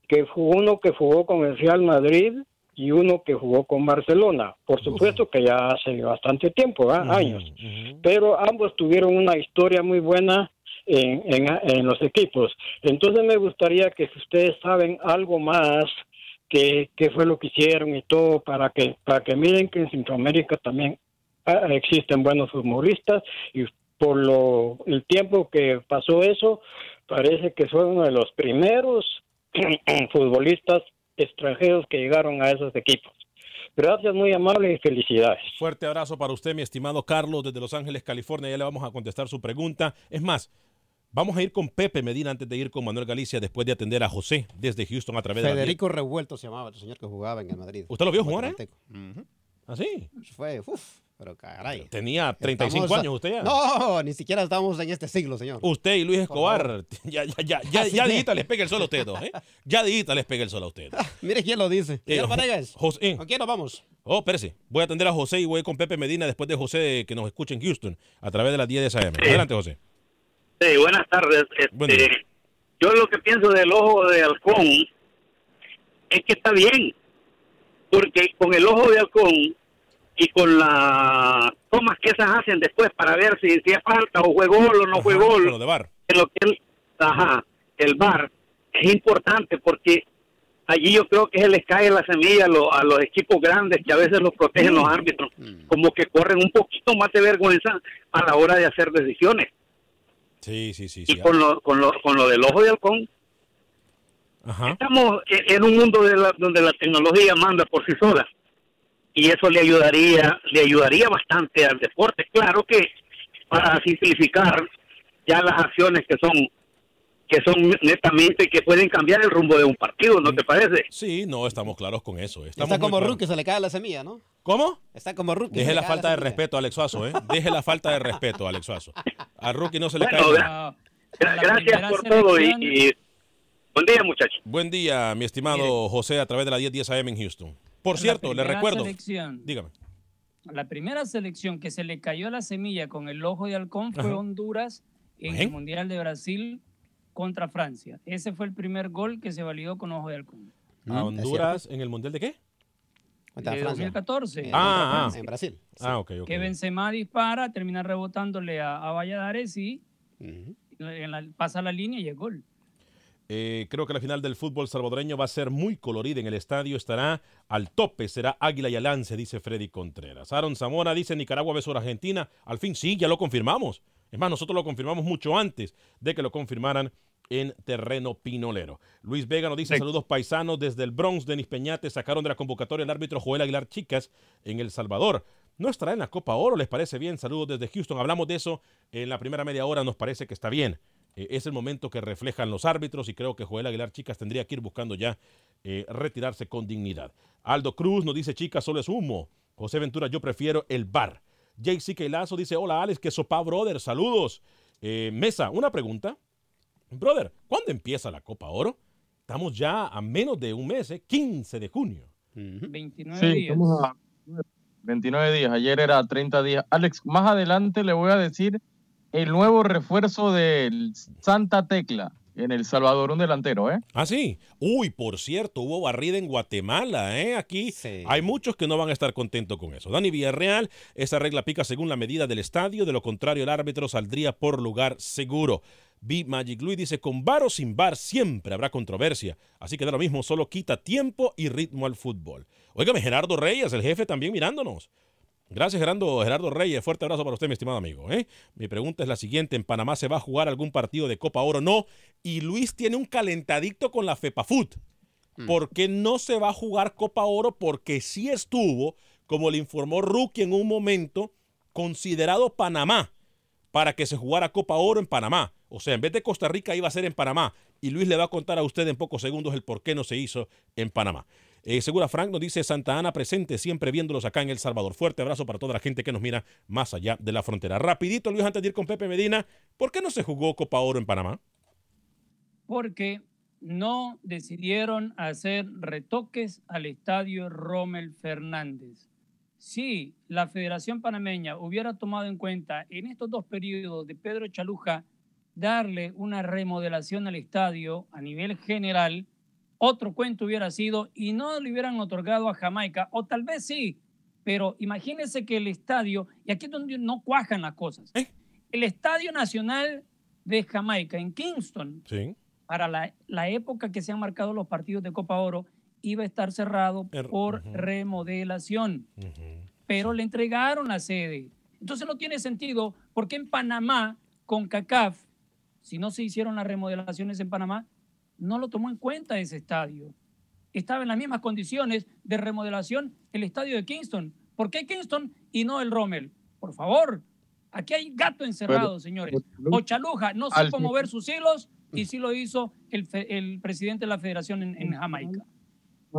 que fue uno que jugó con el Real Madrid y uno que jugó con Barcelona. Por supuesto que ya hace bastante tiempo, años. Pero ambos tuvieron una historia muy buena en, en, en los equipos. Entonces me gustaría que si ustedes saben algo más, que, qué fue lo que hicieron y todo, para que, para que miren que en Centroamérica también ah, existen buenos futbolistas y por lo el tiempo que pasó eso, parece que fue uno de los primeros futbolistas extranjeros que llegaron a esos equipos. Gracias, muy amable y felicidades. Fuerte abrazo para usted, mi estimado Carlos, desde Los Ángeles, California. Ya le vamos a contestar su pregunta. Es más, vamos a ir con Pepe Medina antes de ir con Manuel Galicia después de atender a José desde Houston a través de la Federico Revuelto se llamaba el señor que jugaba en el Madrid. ¿Usted lo vio jugar, eh? Guatemalteco. ¿Ah, sí? Fue, uf, pero caray. Tenía 35 Estamos- años usted ya. No, ni siquiera estamos en este siglo, señor. Usted y Luis Escobar, ya, ya, ya, ya, ya dijita les pega el sol a ustedes dos, ¿eh? Ya dijita les pega el sol a ustedes. Mire quién lo dice. Eh, Vanegas, José. ¿con quién nos vamos? Oh, espérese. Voy a atender a José y voy con Pepe Medina después de José que nos escuche en Houston a través de las 10 de AM. Adelante, José. Sí, buenas tardes. Este, yo lo que pienso del ojo de halcón es que está bien, porque con el ojo de halcón y con las tomas que esas hacen después para ver si, si es falta o fue gol o no fue gol, con lo de VAR. en lo que el, ajá, el bar es importante porque allí yo creo que se les cae la semilla a, lo- a los equipos grandes que a veces los protegen los árbitros, como que corren un poquito más de vergüenza a la hora de hacer decisiones. Sí, sí, sí. Y sí. con lo, con lo, con lo del ojo de halcón, estamos en en un mundo de la- donde la tecnología manda por sí sola. Y eso le ayudaría, le ayudaría bastante al deporte. Claro que para simplificar ya las acciones que son que son netamente que pueden cambiar el rumbo de un partido, ¿no te parece? Sí, no, estamos claros con eso. Estamos Está como. Ruki, se le cae la semilla, ¿no? ¿Cómo? Está como Ruki. Deje la falta de semilla. respeto, Alex Suazo, ¿eh? Deje la falta de respeto, Alex Suazo. A Rookie no se le Bueno, cae. gra- gra- gracias por todo y, y buen día, muchachos. Buen día, mi estimado José, a través de la 1010 AM en Houston. Por La cierto, le recuerdo. selección. Dígame. La primera selección que se le cayó la semilla con el ojo de halcón fue Ajá. Honduras en el Mundial de Brasil contra Francia. Ese fue el primer gol que se validó con ojo de halcón. A Honduras en el Mundial de qué? Contra de Francia. 2014. Eh, Ah, ah. En Brasil. Ah, ok, ok. Que Benzema dispara, termina rebotándole a, a Valladares y en la- pasa la línea y es gol. Eh, creo que la final del fútbol salvadoreño va a ser muy colorida en el estadio. Estará al tope, será Águila y Alance, dice Freddy Contreras. Aaron Zamora dice Nicaragua versus Argentina. Al fin sí, ya lo confirmamos. Es más, nosotros lo confirmamos mucho antes de que lo confirmaran en terreno pinolero. Luis Vega nos dice saludos paisanos desde el Bronx. Denis Peñate sacaron de la convocatoria el árbitro Joel Aguilar Chicas en El Salvador. No estará en la Copa Oro, ¿les parece bien? Saludos desde Houston. Hablamos de eso en la primera media hora, nos parece que está bien. Eh, es el momento que reflejan los árbitros y creo que Joel Aguilar Chicas tendría que ir buscando ya eh, retirarse con dignidad. Aldo Cruz nos dice, chicas, solo es humo. José Ventura, yo prefiero el bar. JC Lazo dice, hola Alex, que sopa, brother, saludos. Eh, Mesa, una pregunta. Brother, ¿cuándo empieza la Copa Oro? Estamos ya a menos de un mes, ¿eh? 15 de junio. 29 Sí, días. estamos a 29 días. Ayer era 30 días. Alex, más adelante le voy a decir el nuevo refuerzo del Santa Tecla en El Salvador, un delantero, ¿eh? Ah, sí. Uy, por cierto, hubo barrida en Guatemala, ¿eh? Aquí hay muchos que no van a estar contentos con eso. Dani Villarreal, esa regla pica según la medida del estadio, de lo contrario el árbitro saldría por lugar seguro. B Magic Luis dice, con bar o sin bar siempre habrá controversia, así que da lo mismo, solo quita tiempo y ritmo al fútbol. Óigame, Gerardo Reyes, el jefe también mirándonos. Gracias, Gerardo, Gerardo Reyes. Fuerte abrazo para usted, mi estimado amigo. ¿eh? Mi pregunta es la siguiente: ¿en Panamá se va a jugar algún partido de Copa Oro? No. Y Luis tiene un calentadicto con la FEPAFUT. ¿Por qué no se va a jugar Copa Oro? Porque sí estuvo, como le informó Rookie en un momento, considerado Panamá para que se jugara Copa Oro en Panamá. O sea, en vez de Costa Rica iba a ser en Panamá. Y Luis le va a contar a usted en pocos segundos el por qué no se hizo en Panamá. Eh, Segura Frank nos dice Santa Ana presente, siempre viéndolos acá en El Salvador. Fuerte abrazo para toda la gente que nos mira más allá de la frontera. Rapidito, Luis, antes de ir con Pepe Medina, ¿por qué no se jugó Copa Oro en Panamá? porque no decidieron hacer retoques al estadio Rommel Fernández. Si la Federación Panameña hubiera tomado en cuenta en estos dos periodos de Pedro Chaluja darle una remodelación al estadio a nivel general, otro cuento hubiera sido y no le hubieran otorgado a Jamaica, o tal vez sí, pero imagínense que el estadio, y aquí es donde no cuajan las cosas, el Estadio Nacional de Jamaica en Kingston, Sí. para la, la época que se han marcado los partidos de Copa Oro, iba a estar cerrado Er- por remodelación, pero le entregaron la sede. Entonces no tiene sentido porque en Panamá, con CACAF, si no se hicieron las remodelaciones en Panamá, no lo tomó en cuenta ese estadio. Estaba en las mismas condiciones de remodelación el estadio de Kingston. ¿Por qué Kingston y no el Rommel? Por favor, aquí hay gato encerrado, Pero- señores. Ochaluja no Al supo mover sus hilos y sí lo hizo el, presidente de la federación en, en Jamaica.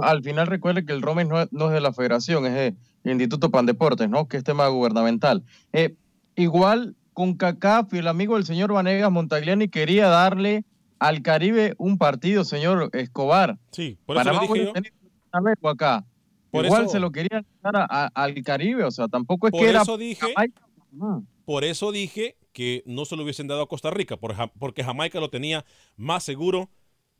Al final recuerde que el Romes no es, no es de la federación, es el Instituto Pandeportes, ¿no? Que es tema gubernamental. Eh, igual con CACAF y el amigo del señor Vanegas Montagliani quería darle al Caribe un partido, señor Escobar. Sí, por eso Panamá le dije yo. acá. Por Igual eso- se lo quería dar a- a- al Caribe, o sea, tampoco es Por que era eso dije, por eso dije que no se lo hubiesen dado a Costa Rica, porque Jamaica lo tenía más seguro,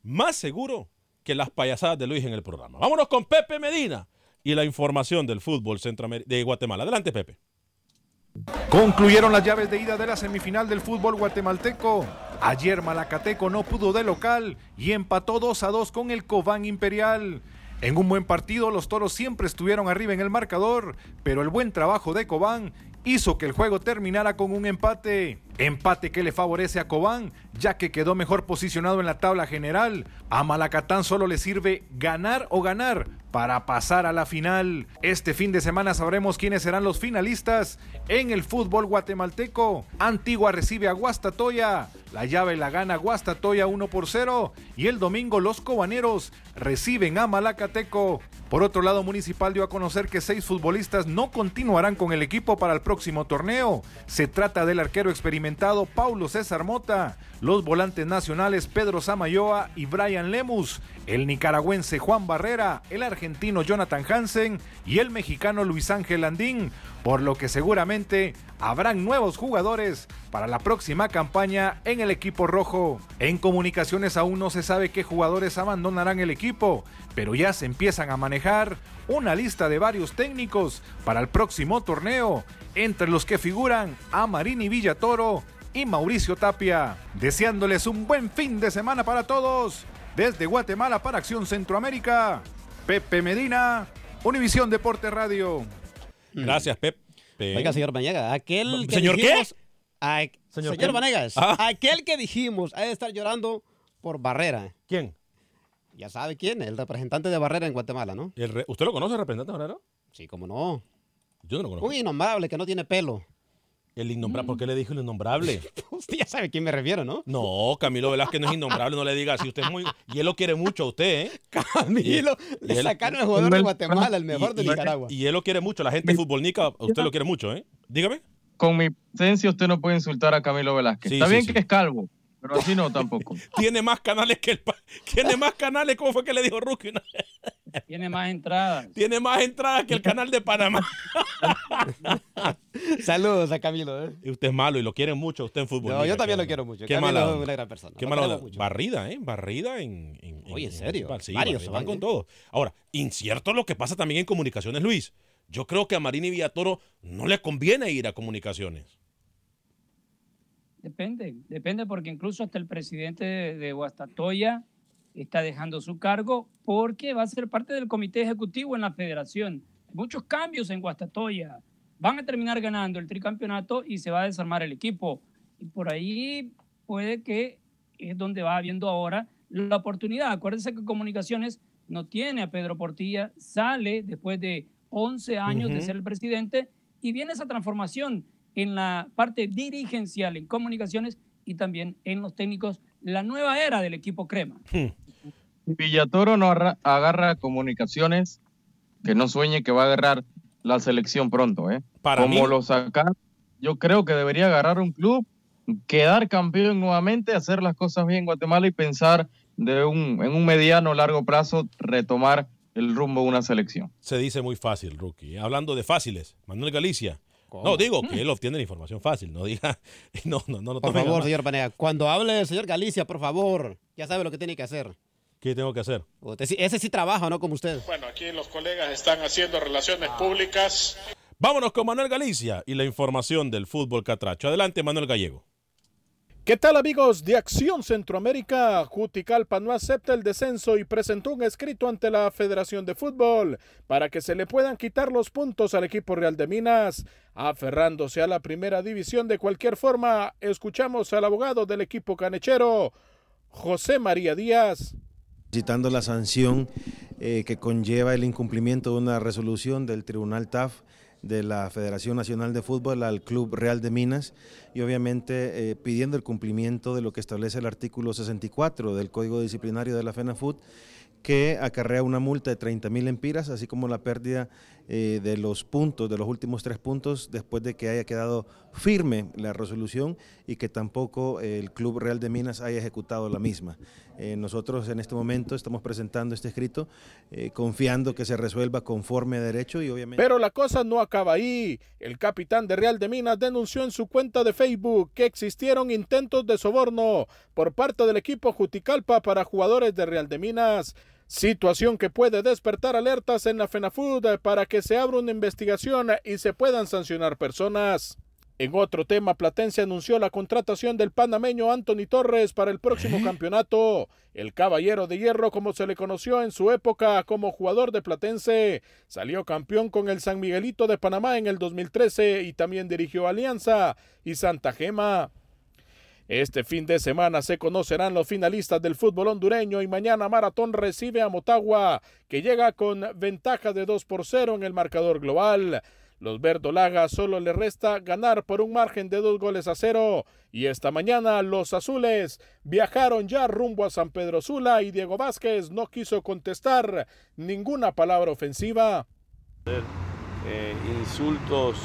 más seguro que las payasadas de Luis en el programa. Vámonos con Pepe Medina y la información del fútbol de Guatemala. Adelante, Pepe. Concluyeron las llaves de ida de la semifinal del fútbol guatemalteco. Ayer Malacateco no pudo de local y empató 2 a 2 con el Cobán Imperial. En un buen partido los toros siempre estuvieron arriba en el marcador, pero el buen trabajo de Cobán hizo que el juego terminara con un empate. Empate que le favorece a Cobán, ya que quedó mejor posicionado en la tabla general. A Malacatán solo le sirve ganar o ganar para pasar a la final. Este fin de semana sabremos quiénes serán los finalistas en el fútbol guatemalteco. Antigua recibe a Guastatoya. La llave la gana Guastatoya 1 por 0 y el domingo los cobaneros reciben a Malacateco. Por otro lado, Municipal dio a conocer que seis futbolistas no continuarán con el equipo para el próximo torneo. Se trata del arquero experimentado Paulo César Mota, los volantes nacionales Pedro Samayoa y Brian Lemus, el nicaragüense Juan Barrera, el argentino Jonathan Hansen y el mexicano Luis Ángel Landín, por lo que seguramente habrán nuevos jugadores para la próxima campaña en el equipo rojo. En comunicaciones aún no se sabe qué jugadores abandonarán el equipo, pero ya se empiezan a manejar una lista de varios técnicos para el próximo torneo, entre los que figuran Amarini Villatoro y Mauricio Tapia. Deseándoles un buen fin de semana para todos. Desde Guatemala para Acción Centroamérica, Pepe Medina, Univisión Deporte Radio. Gracias, Pepe. Oiga, señor Vanegas, aquel que ¿Señor qué? dijimos, a- ¿Señor señor, qué? Vanegas, Ah. aquel que dijimos ha de estar llorando por Barrera. ¿Quién? Ya sabe quién, el representante de Barrera en Guatemala, ¿no? El re- ¿Usted lo conoce, representante Barrero? Sí, cómo no. Yo no lo conozco. Un innombrable que no tiene pelo. El innombrable, ¿por qué le dijo el innombrable? usted ya sabe a quién me refiero, ¿no? No, Camilo Velázquez no es innombrable, no le diga así. Usted es muy. Y él lo quiere mucho a usted, ¿eh? Camilo, Y- le y él- sacaron al jugador de Guatemala, el mejor de y- Nicaragua. Y él lo quiere mucho. La gente futbolnica, usted lo quiere mucho, ¿eh? Dígame. Con mi presencia usted no puede insultar a Camilo Velázquez. Sí, Está sí, bien sí. que es calvo, pero así no tampoco. Tiene más canales que el. Tiene más canales, ¿cómo fue que le dijo Rookie? Tiene más entradas. Tiene más entradas que el canal de Panamá. Saludos a Camilo. ¿eh? Y usted es malo y lo quiere mucho usted en fútbol. No, yo también lo quiero mucho. Qué Camilo mala es una gran persona. Qué Lo mala queremos onda. mucho. Barrida, ¿eh? Barrida en. en- Oye, ¿en en- serio? Sí, Varios van, van, con todo. Ahora, incierto lo que pasa también en comunicaciones, Luis. Yo creo que a Marini Villatoro no le conviene ir a comunicaciones. Depende, depende porque incluso hasta el presidente de, de Guastatoya está dejando su cargo porque va a ser parte del comité ejecutivo en la federación. Hay muchos cambios en Guastatoya. Van a terminar ganando el tricampeonato y se va a desarmar el equipo. Y por ahí puede que es donde va habiendo ahora la oportunidad. Acuérdense que Comunicaciones no tiene a Pedro Portilla, sale después de 11 años de Ujú. ser el presidente y viene esa transformación en la parte dirigencial en comunicaciones y también en los técnicos, la nueva era del equipo crema. Villatoro no arra- agarra comunicaciones, que no sueñe que va a agarrar la selección pronto, ¿eh? Para Como mí- lo saca, yo creo que debería agarrar un club, quedar campeón nuevamente, hacer las cosas bien en Guatemala y pensar de un, en un mediano o largo plazo retomar el rumbo de una selección. Se dice muy fácil, Rookie. Hablando de fáciles, Manuel Galicia. No, digo que él obtiene la información fácil. No diga. No, no, no. no Por favor, señor Panea, cuando hable el señor Galicia, por favor, ya sabe lo que tiene que hacer. ¿Qué tengo que hacer? Usted ese sí trabaja, ¿no? Como usted. Bueno, aquí los colegas están haciendo relaciones públicas. Vámonos con Manuel Galicia y la información del fútbol catracho. Adelante, Manuel Gallego. ¿Qué tal amigos de Acción Centroamérica? Juticalpa no acepta el descenso y presentó un escrito ante la Federación de Fútbol para que se le puedan quitar los puntos al equipo Real de Minas. Aferrándose a la primera división de cualquier forma, escuchamos al abogado del equipo canechero, José María Díaz. Citando la sanción eh, que conlleva el incumplimiento de una resolución del Tribunal TAF de la Federación Nacional de Fútbol al Club Real de Minas y obviamente eh, pidiendo el cumplimiento de lo que establece el artículo 64 del Código Disciplinario de la FENAFUT que acarrea una multa de 30 mil empiras, así como la pérdida eh, de los puntos, de los últimos tres puntos, después de que haya quedado firme la resolución y que tampoco el Club Real de Minas haya ejecutado la misma. Eh, nosotros en este momento estamos presentando este escrito eh, confiando que se resuelva conforme a derecho y obviamente... Pero la cosa no acaba ahí. El capitán de Real de Minas denunció en su cuenta de Facebook que existieron intentos de soborno por parte del equipo Juticalpa para jugadores de Real de Minas. Situación que puede despertar alertas en la FENAFUD para que se abra una investigación y se puedan sancionar personas. En otro tema, Platense anunció la contratación del panameño Anthony Torres para el próximo campeonato. El caballero de hierro, como se le conoció en su época como jugador de Platense, salió campeón con el San Miguelito de Panamá en el 2013 y también dirigió Alianza y Santa Gema. Este fin de semana se conocerán los finalistas del fútbol hondureño y mañana Maratón recibe a Motagua, que llega con ventaja de 2 por 0 en el marcador global. Los verdolagas solo le resta ganar por un margen de dos goles a cero. Y esta mañana los azules viajaron ya rumbo a San Pedro Sula y Diego Vázquez no quiso contestar ninguna palabra ofensiva. eh, insultos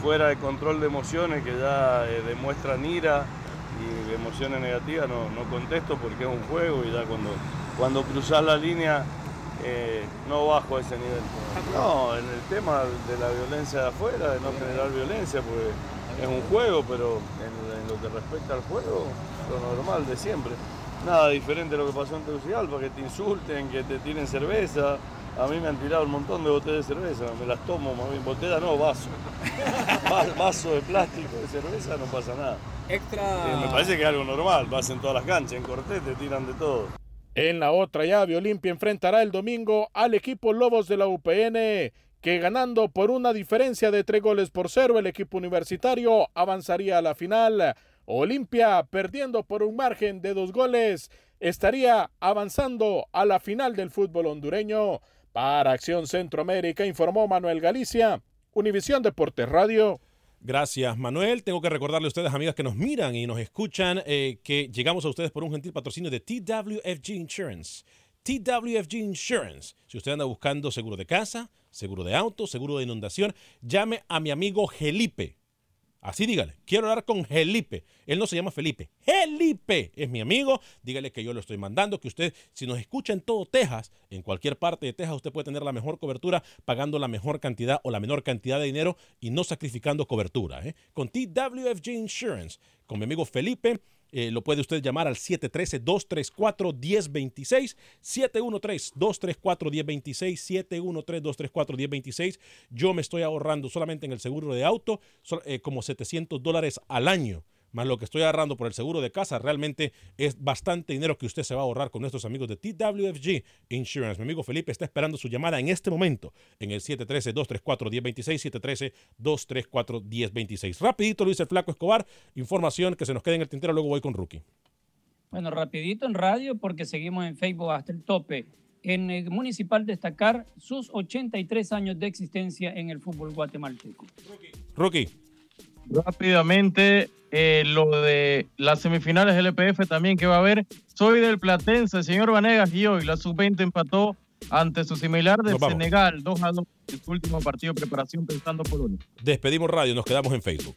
fuera de control de emociones que ya eh, demuestran ira y emociones negativas, no, no contesto porque es un juego y ya cuando, cuando cruzas la línea eh, no bajo a ese nivel. No, en el tema de la violencia de afuera, de no generar violencia, porque es un juego, pero en, lo que respecta al juego, lo normal de siempre. Nada diferente a lo que pasó en Tegucigalpa, que te insulten, que te tiren cerveza. A mí me han tirado un montón de botellas de cerveza, me las tomo más bien. Botella no, vaso. Va- vaso de plástico de cerveza no pasa nada. Extra. Eh, me parece que es algo normal, vas en todas las canchas, en Cortés te tiran de todo. En la otra llave, Olimpia enfrentará el domingo al equipo Lobos de la UPN, que ganando por una diferencia de tres goles por cero, el equipo universitario avanzaría a la final. Olimpia, perdiendo por un margen de dos goles, estaría avanzando a la final del fútbol hondureño. Para Acción Centroamérica informó Manuel Galicia, Univisión Deportes Radio. Gracias, Manuel. Tengo que recordarle a ustedes, amigas que nos miran y nos escuchan, eh, que llegamos a ustedes por un gentil patrocinio de TWFG Insurance. TWFG Insurance. Si usted anda buscando seguro de casa, seguro de auto, seguro de inundación, llame a mi amigo Gelipe. Así dígale, quiero hablar con Gelipe. Él no se llama Felipe. Gelipe es mi amigo. Dígale que yo lo estoy mandando, que usted, si nos escucha en todo Texas, en cualquier parte de Texas, usted puede tener la mejor cobertura pagando la mejor cantidad o la menor cantidad de dinero y no sacrificando cobertura. ¿eh? Con TWFG Insurance, con mi amigo Felipe. Eh, lo puede usted llamar al 713-234-1026, 713-234-1026, 713-234-1026. Yo me estoy ahorrando solamente en el seguro de auto eh, como 700 dólares al año más lo que estoy agarrando por el seguro de casa, realmente es bastante dinero que usted se va a ahorrar con nuestros amigos de TWFG Insurance. Mi amigo Felipe está esperando su llamada en este momento en el 713-234-1026, 713-234-1026. Rapidito, Luis el Flaco Escobar, información que se nos quede en el tintero, luego voy con Rookie. Bueno, rapidito en radio porque seguimos en Facebook hasta el tope. En el municipal destacar sus 83 años de existencia en el fútbol guatemalteco. Rookie. Rápidamente, eh, lo de las semifinales del EPF también que va a haber. Soy del Platense, señor Vanegas, y hoy la sub-20 empató ante su similar de Senegal, 2 a 2, en su último partido de preparación pensando Polonia. Despedimos radio, nos quedamos en Facebook.